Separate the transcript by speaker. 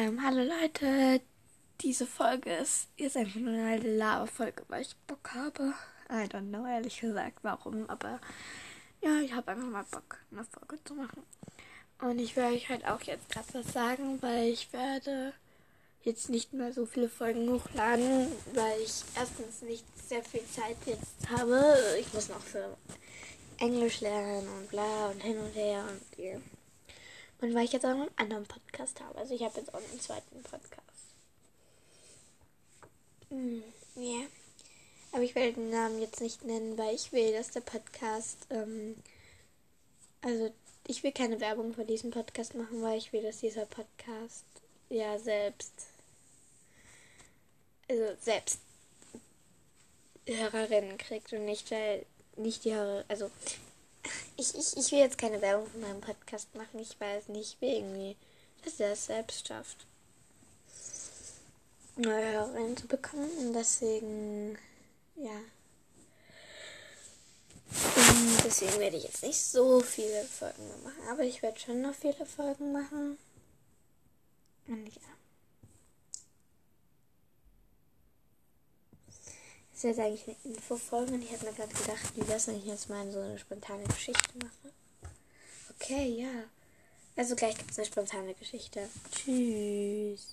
Speaker 1: Ähm, hallo Leute, diese Folge ist jetzt einfach nur eine Lava-Folge, weil ich Bock habe. I don't know, ehrlich gesagt, warum, aber ja, ich habe einfach mal Bock, eine Folge zu machen. Und ich werde euch halt auch jetzt gerade was sagen, weil ich werde jetzt nicht mehr so viele Folgen hochladen, weil ich erstens nicht sehr viel Zeit jetzt habe. Ich muss noch für Englisch lernen und bla und hin und her und ja. Und weil ich jetzt auch noch einen anderen Podcast habe. Also ich habe jetzt auch einen zweiten Podcast. Mm, ja. Yeah. Aber ich werde den Namen jetzt nicht nennen, weil ich will, dass der Podcast, ähm, also ich will keine Werbung für diesen Podcast machen, weil ich will, dass dieser Podcast ja selbst, also selbst Hörerinnen kriegt und nicht, weil nicht die Hörer, also ich, ich, ich will jetzt keine Werbung für meinen Podcast machen. Ich weiß nicht, irgendwie, dass er es selbst schafft, neue Hörerinnen zu bekommen. Und deswegen, ja. Und deswegen werde ich jetzt nicht so viele Folgen machen. Aber ich werde schon noch viele Folgen machen. Und ja. Das ist jetzt eigentlich eine Infofolge und ich habe mir gerade gedacht, wie das, wenn ich jetzt mal so eine spontane Geschichte mache. Okay, ja. Also gleich gibt es eine spontane Geschichte. Tschüss.